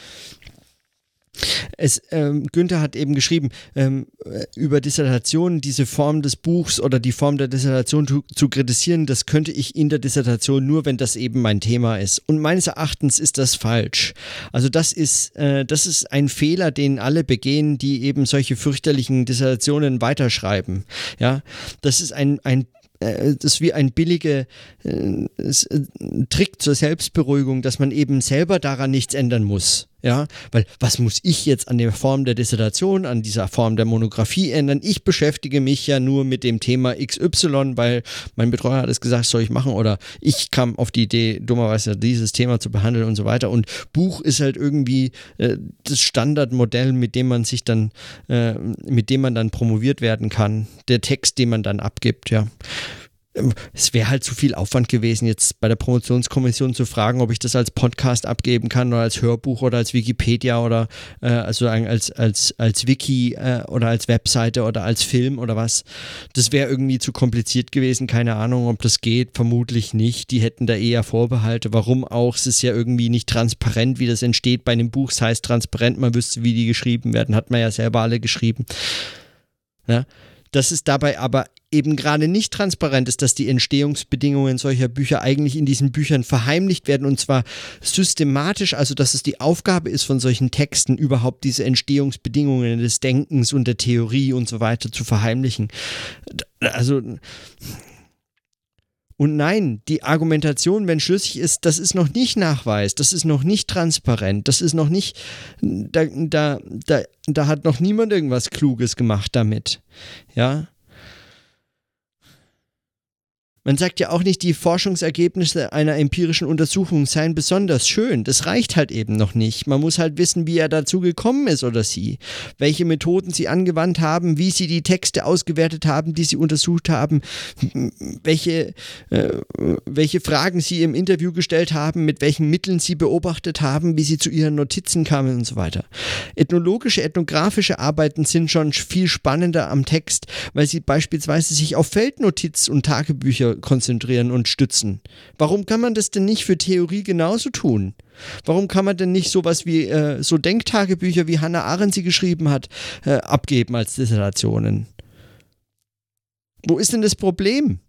es, ähm, Günther hat eben geschrieben, ähm, über Dissertationen, diese Form des Buchs oder die Form der Dissertation zu, zu, kritisieren, das könnte ich in der Dissertation nur, wenn das eben mein Thema ist. Und meines Erachtens ist das falsch. Also das ist, äh, das ist ein Fehler, den alle begehen, die eben solche fürchterlichen Dissertationen weiterschreiben. Ja, das ist ein, ein äh, das ist wie ein billiger äh, Trick zur Selbstberuhigung, dass man eben selber daran nichts ändern muss. Ja, weil was muss ich jetzt an der Form der Dissertation, an dieser Form der Monographie ändern? Ich beschäftige mich ja nur mit dem Thema XY, weil mein Betreuer hat es gesagt, soll ich machen oder ich kam auf die Idee, dummerweise dieses Thema zu behandeln und so weiter. Und Buch ist halt irgendwie äh, das Standardmodell, mit dem man sich dann, äh, mit dem man dann promoviert werden kann. Der Text, den man dann abgibt, ja. Ähm, es wäre halt zu viel Aufwand gewesen, jetzt bei der Promotionskommission zu fragen, ob ich das als Podcast abgeben kann oder als Hörbuch oder als Wikipedia oder äh, also als, als, als Wiki äh, oder als Webseite oder als Film oder was. Das wäre irgendwie zu kompliziert gewesen. Keine Ahnung, ob das geht. Vermutlich nicht. Die hätten da eher Vorbehalte. Warum auch? Es ist ja irgendwie nicht transparent, wie das entsteht bei einem Buch. Es heißt transparent, man wüsste, wie die geschrieben werden. Hat man ja selber alle geschrieben. Ja. Dass es dabei aber eben gerade nicht transparent ist, dass die Entstehungsbedingungen solcher Bücher eigentlich in diesen Büchern verheimlicht werden und zwar systematisch, also dass es die Aufgabe ist von solchen Texten überhaupt diese Entstehungsbedingungen des Denkens und der Theorie und so weiter zu verheimlichen. Also und nein, die Argumentation, wenn schlüssig ist, das ist noch nicht Nachweis, das ist noch nicht transparent, das ist noch nicht, da, da, da, da hat noch niemand irgendwas Kluges gemacht damit. Ja, man sagt ja auch nicht, die Forschungsergebnisse einer empirischen Untersuchung seien besonders schön. Das reicht halt eben noch nicht. Man muss halt wissen, wie er dazu gekommen ist oder sie, welche Methoden sie angewandt haben, wie sie die Texte ausgewertet haben, die sie untersucht haben, welche, äh, welche Fragen sie im Interview gestellt haben, mit welchen Mitteln sie beobachtet haben, wie sie zu ihren Notizen kamen und so weiter. Ethnologische, ethnografische Arbeiten sind schon viel spannender am Text, weil sie beispielsweise sich auf Feldnotiz und Tagebücher konzentrieren und stützen. Warum kann man das denn nicht für Theorie genauso tun? Warum kann man denn nicht sowas wie äh, so Denktagebücher, wie Hannah Arendt sie geschrieben hat, äh, abgeben als Dissertationen? Wo ist denn das Problem?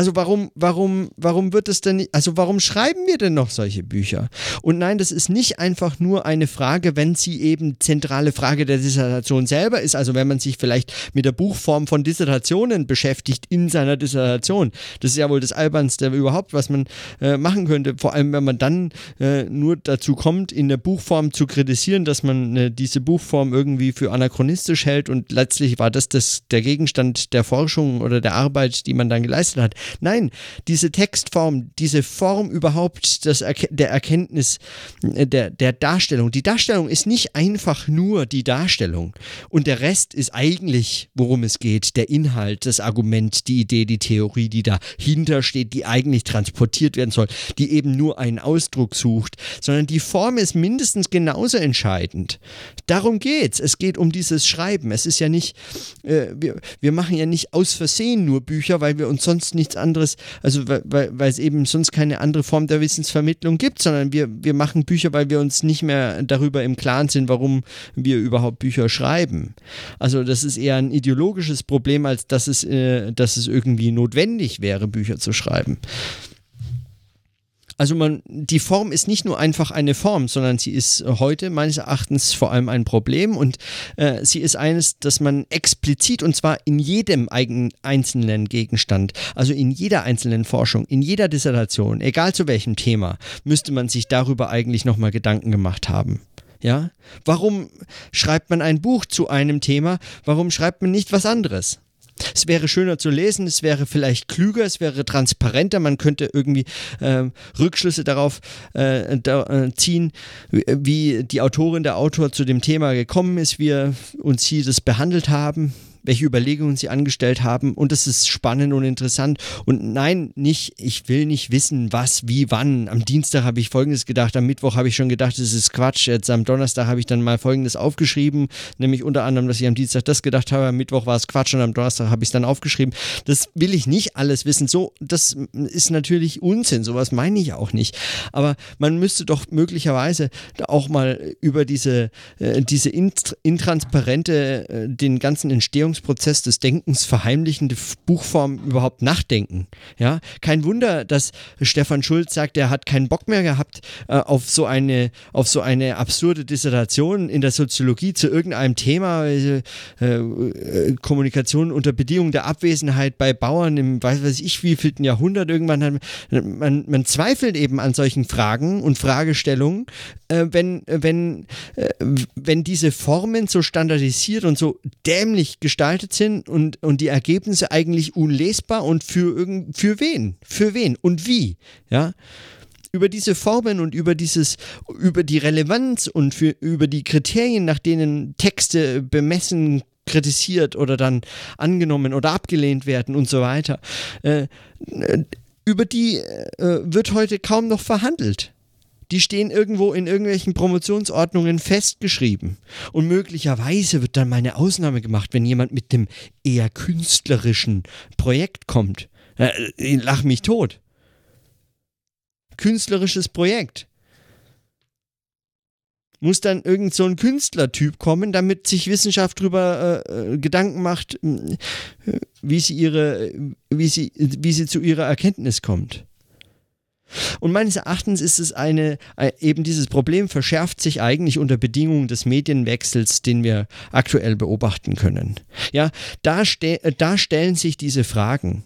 Also warum, warum, warum wird es denn also warum schreiben wir denn noch solche Bücher? Und nein, das ist nicht einfach nur eine Frage, wenn sie eben zentrale Frage der Dissertation selber ist, also wenn man sich vielleicht mit der Buchform von Dissertationen beschäftigt in seiner Dissertation. Das ist ja wohl das Albernste überhaupt, was man äh, machen könnte, vor allem wenn man dann äh, nur dazu kommt, in der Buchform zu kritisieren, dass man äh, diese Buchform irgendwie für anachronistisch hält und letztlich war das, das der Gegenstand der Forschung oder der Arbeit, die man dann geleistet hat. Nein, diese Textform, diese Form überhaupt Erke der Erkenntnis, äh, der, der Darstellung. Die Darstellung ist nicht einfach nur die Darstellung. Und der Rest ist eigentlich, worum es geht, der Inhalt, das Argument, die Idee, die Theorie, die dahinter steht, die eigentlich transportiert werden soll, die eben nur einen Ausdruck sucht, sondern die Form ist mindestens genauso entscheidend. Darum geht's. Es geht um dieses Schreiben. Es ist ja nicht, äh, wir, wir machen ja nicht aus Versehen nur Bücher, weil wir uns sonst nicht nichts anderes, also weil, weil es eben sonst keine andere Form der Wissensvermittlung gibt, sondern wir, wir machen Bücher, weil wir uns nicht mehr darüber im Klaren sind, warum wir überhaupt Bücher schreiben. Also das ist eher ein ideologisches Problem, als dass es, äh, dass es irgendwie notwendig wäre, Bücher zu schreiben. Also man, die Form ist nicht nur einfach eine Form, sondern sie ist heute meines Erachtens vor allem ein Problem und äh, sie ist eines, das man explizit und zwar in jedem eigen, einzelnen Gegenstand, also in jeder einzelnen Forschung, in jeder Dissertation, egal zu welchem Thema, müsste man sich darüber eigentlich nochmal Gedanken gemacht haben. Ja? Warum schreibt man ein Buch zu einem Thema? Warum schreibt man nicht was anderes? Es wäre schöner zu lesen, es wäre vielleicht klüger, es wäre transparenter, man könnte irgendwie äh, Rückschlüsse darauf äh, da, äh, ziehen, wie die Autorin, der Autor zu dem Thema gekommen ist, wie er und sie das behandelt haben welche Überlegungen sie angestellt haben und das ist spannend und interessant. Und nein, nicht, ich will nicht wissen, was, wie, wann. Am Dienstag habe ich Folgendes gedacht, am Mittwoch habe ich schon gedacht, das ist Quatsch. Jetzt am Donnerstag habe ich dann mal Folgendes aufgeschrieben, nämlich unter anderem, dass ich am Dienstag das gedacht habe, am Mittwoch war es Quatsch und am Donnerstag habe ich es dann aufgeschrieben. Das will ich nicht alles wissen. So, das ist natürlich Unsinn, sowas meine ich auch nicht. Aber man müsste doch möglicherweise auch mal über diese, äh, diese intransparente, äh, den ganzen Entstehungs Entstehungsprozess des Denkens verheimlichende Buchform überhaupt nachdenken. Ja, kein Wunder, dass Stefan Schulz sagt, er hat keinen Bock mehr gehabt äh, auf so eine auf so eine absurde Dissertation in der Soziologie zu irgendeinem Thema äh, äh, Kommunikation unter Bedingungen der Abwesenheit bei Bauern im weiß weiß ich wievielten Jahrhundert irgendwann hat man man zweifelt eben an solchen Fragen und Fragestellungen, äh, wenn wenn äh, wenn diese Formen so standardisiert und so dämlich gestaltet gestaltet sind und, und die Ergebnisse eigentlich unlesbar und für, für wen? Für wen und wie? Ja über diese Formen und über dieses, über die Relevanz und für, über die Kriterien, nach denen Texte bemessen, kritisiert oder dann angenommen oder abgelehnt werden und so weiter, äh, über die äh, wird heute kaum noch verhandelt die stehen irgendwo in irgendwelchen Promotionsordnungen festgeschrieben. Und möglicherweise wird dann mal eine Ausnahme gemacht, wenn jemand mit dem eher künstlerischen Projekt kommt. Äh, lach mich tot. Künstlerisches Projekt. Muss dann irgend so ein Künstlertyp kommen, damit sich Wissenschaft darüber äh, äh, Gedanken macht, äh, wie sie ihre, wie sie, wie sie zu ihrer Erkenntnis kommt. Und meines Erachtens ist es eine, äh, eben dieses Problem verschärft sich eigentlich unter Bedingungen des Medienwechsels, den wir aktuell beobachten können. Ja, da, ste äh, da stellen sich diese Fragen.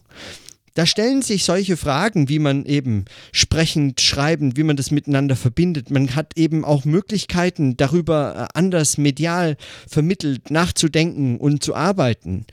Da stellen sich solche Fragen, wie man eben sprechend, schreibend, wie man das miteinander verbindet. Man hat eben auch Möglichkeiten, darüber äh, anders medial vermittelt nachzudenken und zu arbeiten.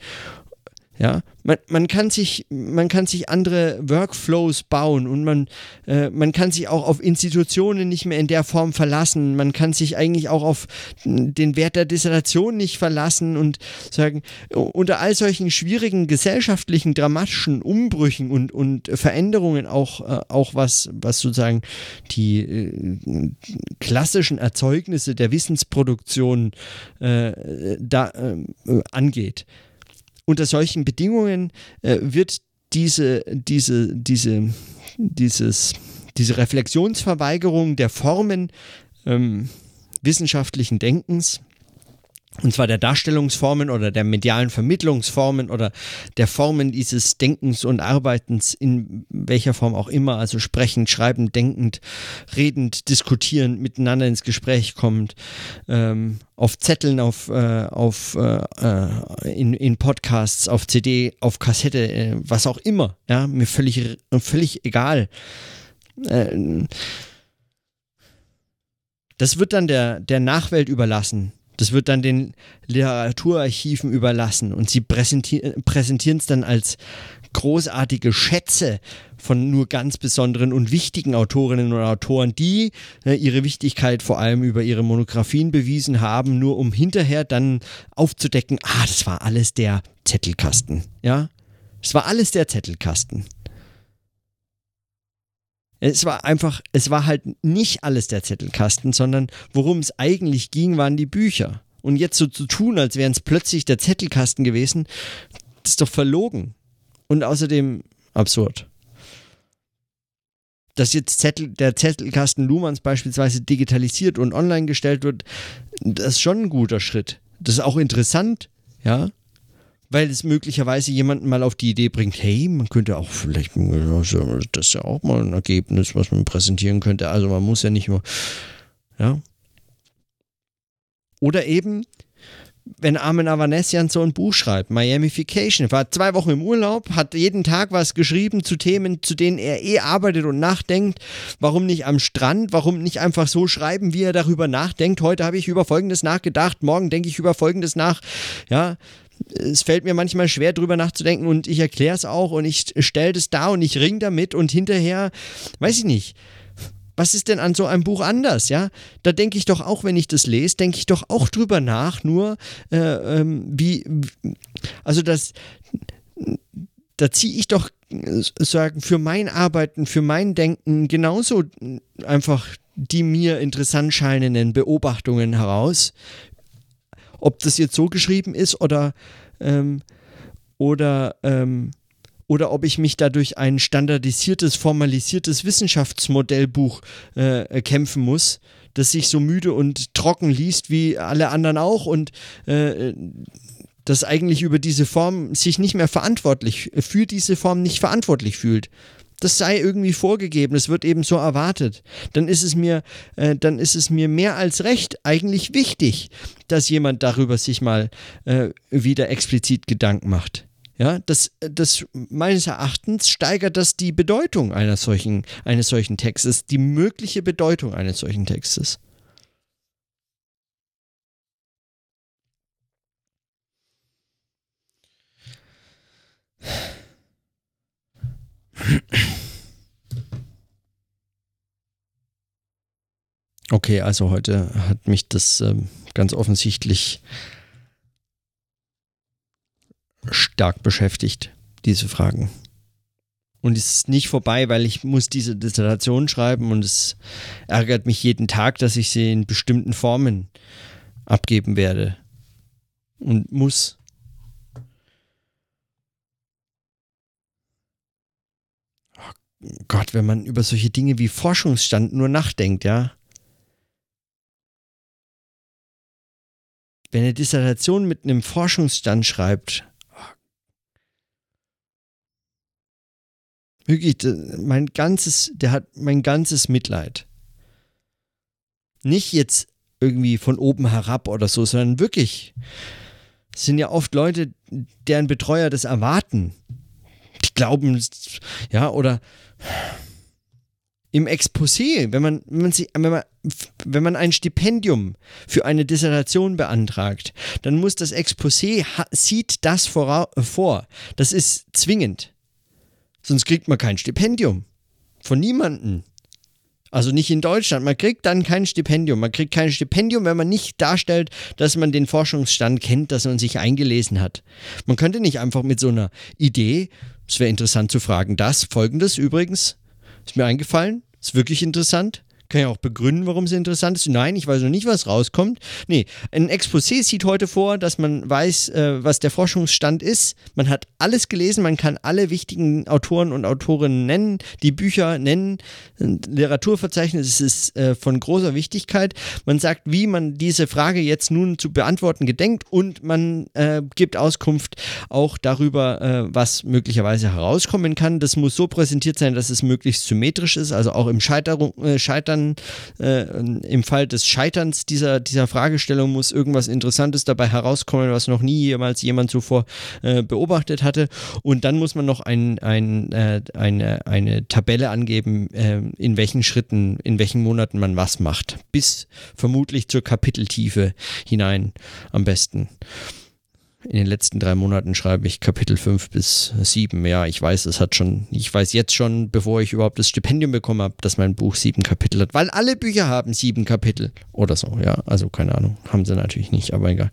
Ja, man, man, kann sich, man kann sich andere Workflows bauen und man, äh, man kann sich auch auf Institutionen nicht mehr in der Form verlassen. Man kann sich eigentlich auch auf den Wert der Dissertation nicht verlassen und sagen, unter all solchen schwierigen gesellschaftlichen, dramatischen Umbrüchen und, und Veränderungen auch, äh, auch was, was sozusagen die äh, klassischen Erzeugnisse der Wissensproduktion äh, da äh, angeht unter solchen Bedingungen äh, wird diese, diese, diese, dieses, diese Reflexionsverweigerung der Formen ähm, wissenschaftlichen Denkens und zwar der Darstellungsformen oder der medialen Vermittlungsformen oder der Formen dieses Denkens und Arbeitens in welcher Form auch immer, also sprechend, schreibend, denkend, redend, diskutierend, miteinander ins Gespräch kommt, ähm, auf Zetteln, auf, äh, auf äh, in, in Podcasts, auf CD, auf Kassette, äh, was auch immer, ja, mir völlig, völlig egal. Äh, das wird dann der, der Nachwelt überlassen das wird dann den Literaturarchiven überlassen und sie präsentieren es dann als großartige Schätze von nur ganz besonderen und wichtigen Autorinnen und Autoren, die äh, ihre Wichtigkeit vor allem über ihre Monographien bewiesen haben, nur um hinterher dann aufzudecken, ah, das war alles der Zettelkasten, ja? Das war alles der Zettelkasten. Es war einfach, es war halt nicht alles der Zettelkasten, sondern worum es eigentlich ging, waren die Bücher. Und jetzt so zu tun, als wären es plötzlich der Zettelkasten gewesen, ist doch verlogen. Und außerdem absurd. Dass jetzt Zettel, der Zettelkasten Luhmanns beispielsweise digitalisiert und online gestellt wird, das ist schon ein guter Schritt. Das ist auch interessant, ja weil es möglicherweise jemanden mal auf die Idee bringt, hey, man könnte auch vielleicht, das ist ja auch mal ein Ergebnis, was man präsentieren könnte. Also man muss ja nicht nur, ja. Oder eben, wenn Armin Avanesian so ein Buch schreibt, Miamification, war zwei Wochen im Urlaub, hat jeden Tag was geschrieben zu Themen, zu denen er eh arbeitet und nachdenkt. Warum nicht am Strand? Warum nicht einfach so schreiben, wie er darüber nachdenkt? Heute habe ich über Folgendes nachgedacht, morgen denke ich über Folgendes nach. Ja, es fällt mir manchmal schwer, drüber nachzudenken und ich erkläre es auch und ich stelle das da und ich ring damit und hinterher, weiß ich nicht was ist denn an so einem Buch anders, ja? Da denke ich doch auch, wenn ich das lese, denke ich doch auch drüber nach, nur äh, ähm, wie, also das, da ziehe ich doch äh, sagen für mein Arbeiten, für mein Denken genauso einfach die mir interessant scheinenden Beobachtungen heraus, ob das jetzt so geschrieben ist oder ähm, oder ähm, oder ob ich mich dadurch ein standardisiertes, formalisiertes Wissenschaftsmodellbuch äh, kämpfen muss, das sich so müde und trocken liest wie alle anderen auch und äh, das eigentlich über diese Form sich nicht mehr verantwortlich, für diese Form nicht verantwortlich fühlt. Das sei irgendwie vorgegeben, es wird eben so erwartet. Dann ist es mir, äh, dann ist es mir mehr als recht eigentlich wichtig, dass jemand darüber sich mal äh, wieder explizit Gedanken macht. Ja, das, das meines Erachtens steigert das die Bedeutung einer solchen, eines solchen Textes, die mögliche Bedeutung eines solchen Textes. Okay, also heute hat mich das ähm, ganz offensichtlich stark beschäftigt, diese Fragen. Und es ist nicht vorbei, weil ich muss diese Dissertation schreiben und es ärgert mich jeden Tag, dass ich sie in bestimmten Formen abgeben werde. Und muss. Gott, wenn man über solche Dinge wie Forschungsstand nur nachdenkt, ja. Wenn eine Dissertation mit einem Forschungsstand schreibt, Wirklich, mein ganzes, der hat mein ganzes Mitleid. Nicht jetzt irgendwie von oben herab oder so, sondern wirklich. Es sind ja oft Leute, deren Betreuer das erwarten. Die glauben, ja, oder im Exposé, wenn man, wenn man, sie, wenn man, wenn man ein Stipendium für eine Dissertation beantragt, dann muss das Exposé sieht das vor. Das ist zwingend. Sonst kriegt man kein Stipendium. Von niemandem. Also nicht in Deutschland. Man kriegt dann kein Stipendium. Man kriegt kein Stipendium, wenn man nicht darstellt, dass man den Forschungsstand kennt, dass man sich eingelesen hat. Man könnte nicht einfach mit so einer Idee, es wäre interessant zu fragen, das, folgendes übrigens, ist mir eingefallen, ist wirklich interessant kann ja auch begründen, warum es interessant ist. Nein, ich weiß noch nicht, was rauskommt. Nee, ein Exposé sieht heute vor, dass man weiß, äh, was der Forschungsstand ist. Man hat alles gelesen, man kann alle wichtigen Autoren und Autorinnen nennen, die Bücher nennen. Ein Literaturverzeichnis ist äh, von großer Wichtigkeit. Man sagt, wie man diese Frage jetzt nun zu beantworten gedenkt und man äh, gibt Auskunft auch darüber, äh, was möglicherweise herauskommen kann. Das muss so präsentiert sein, dass es möglichst symmetrisch ist, also auch im Scheiterung, äh, Scheitern äh, im Fall des Scheiterns dieser, dieser Fragestellung muss irgendwas Interessantes dabei herauskommen, was noch nie jemals jemand zuvor äh, beobachtet hatte. Und dann muss man noch ein, ein, äh, eine, eine Tabelle angeben, äh, in welchen Schritten, in welchen Monaten man was macht. Bis vermutlich zur Kapiteltiefe hinein am besten. In den letzten drei Monaten schreibe ich Kapitel 5 bis 7. Ja, ich weiß, es hat schon, ich weiß jetzt schon, bevor ich überhaupt das Stipendium bekommen habe, dass mein Buch sieben Kapitel hat, weil alle Bücher haben sieben Kapitel oder so, ja. Also keine Ahnung, haben sie natürlich nicht, aber egal.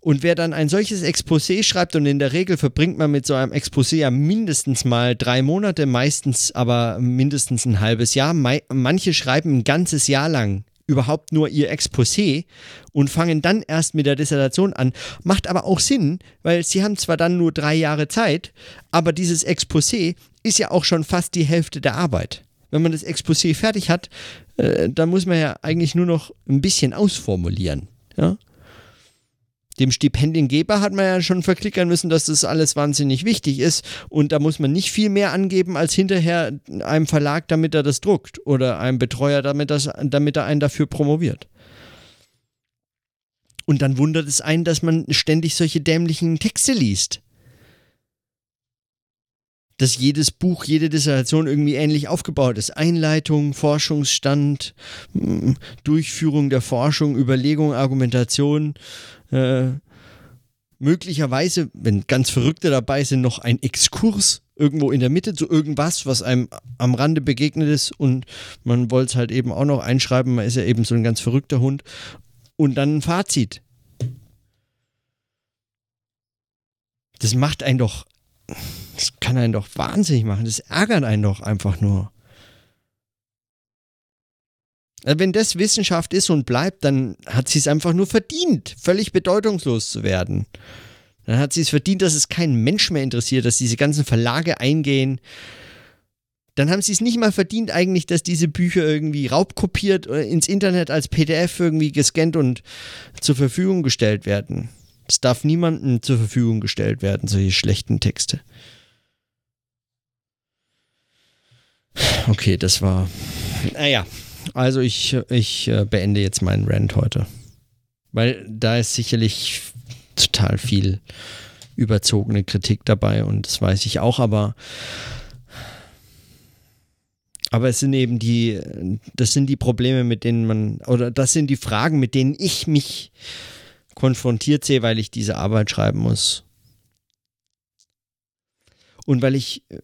Und wer dann ein solches Exposé schreibt, und in der Regel verbringt man mit so einem Exposé ja mindestens mal drei Monate, meistens aber mindestens ein halbes Jahr. Manche schreiben ein ganzes Jahr lang überhaupt nur ihr Exposé und fangen dann erst mit der Dissertation an. Macht aber auch Sinn, weil sie haben zwar dann nur drei Jahre Zeit, aber dieses Exposé ist ja auch schon fast die Hälfte der Arbeit. Wenn man das Exposé fertig hat, äh, dann muss man ja eigentlich nur noch ein bisschen ausformulieren. Ja? Dem Stipendiengeber hat man ja schon verklickern müssen, dass das alles wahnsinnig wichtig ist und da muss man nicht viel mehr angeben als hinterher einem Verlag, damit er das druckt oder einem Betreuer, damit, das, damit er einen dafür promoviert. Und dann wundert es einen, dass man ständig solche dämlichen Texte liest. Dass jedes Buch, jede Dissertation irgendwie ähnlich aufgebaut ist. Einleitung, Forschungsstand, Durchführung der Forschung, Überlegung, Argumentation, äh, möglicherweise, wenn ganz Verrückte dabei sind, noch ein Exkurs irgendwo in der Mitte zu irgendwas, was einem am Rande begegnet ist und man wollte es halt eben auch noch einschreiben, man ist ja eben so ein ganz verrückter Hund und dann ein Fazit. Das macht einen doch, das kann einen doch wahnsinnig machen, das ärgert einen doch einfach nur. Also wenn das Wissenschaft ist und bleibt, dann hat sie es einfach nur verdient, völlig bedeutungslos zu werden. Dann hat sie es verdient, dass es keinen Mensch mehr interessiert, dass diese ganzen Verlage eingehen. Dann haben sie es nicht mal verdient eigentlich, dass diese Bücher irgendwie raubkopiert ins Internet als PDF irgendwie gescannt und zur Verfügung gestellt werden. Es darf niemandem zur Verfügung gestellt werden, solche schlechten Texte. Okay, das war. Naja, also ich, ich äh, beende jetzt meinen Rant heute. Weil da ist sicherlich total viel überzogene Kritik dabei und das weiß ich auch, aber aber es sind eben die, das sind die Probleme, mit denen man, oder das sind die Fragen, mit denen ich mich konfrontiert sehe, weil ich diese Arbeit schreiben muss. Und weil ich äh,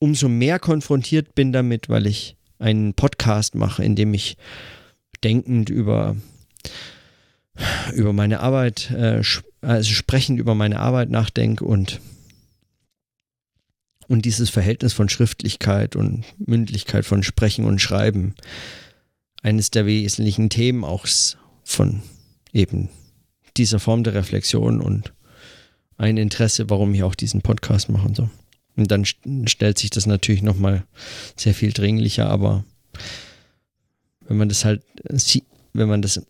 umso mehr konfrontiert bin damit, weil ich einen Podcast mache, in dem ich denkend über, über meine Arbeit, äh, also sprechend über meine Arbeit nachdenke und, und dieses Verhältnis von Schriftlichkeit und Mündlichkeit von Sprechen und Schreiben eines der wesentlichen Themen auch von eben dieser Form der Reflexion und ein Interesse, warum ich auch diesen Podcast mache und so. Und dann stellt sich das natürlich nochmal sehr viel dringlicher, aber wenn man das halt sieht, wenn man das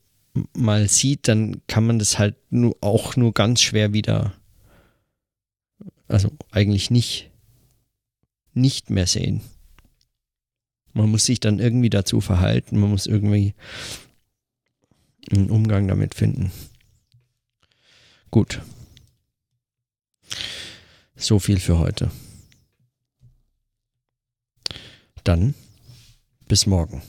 mal sieht, dann kann man das halt nur, auch nur ganz schwer wieder, also eigentlich nicht, nicht mehr sehen. Man muss sich dann irgendwie dazu verhalten, man muss irgendwie einen Umgang damit finden. Gut. So viel für heute. Dann bis morgen.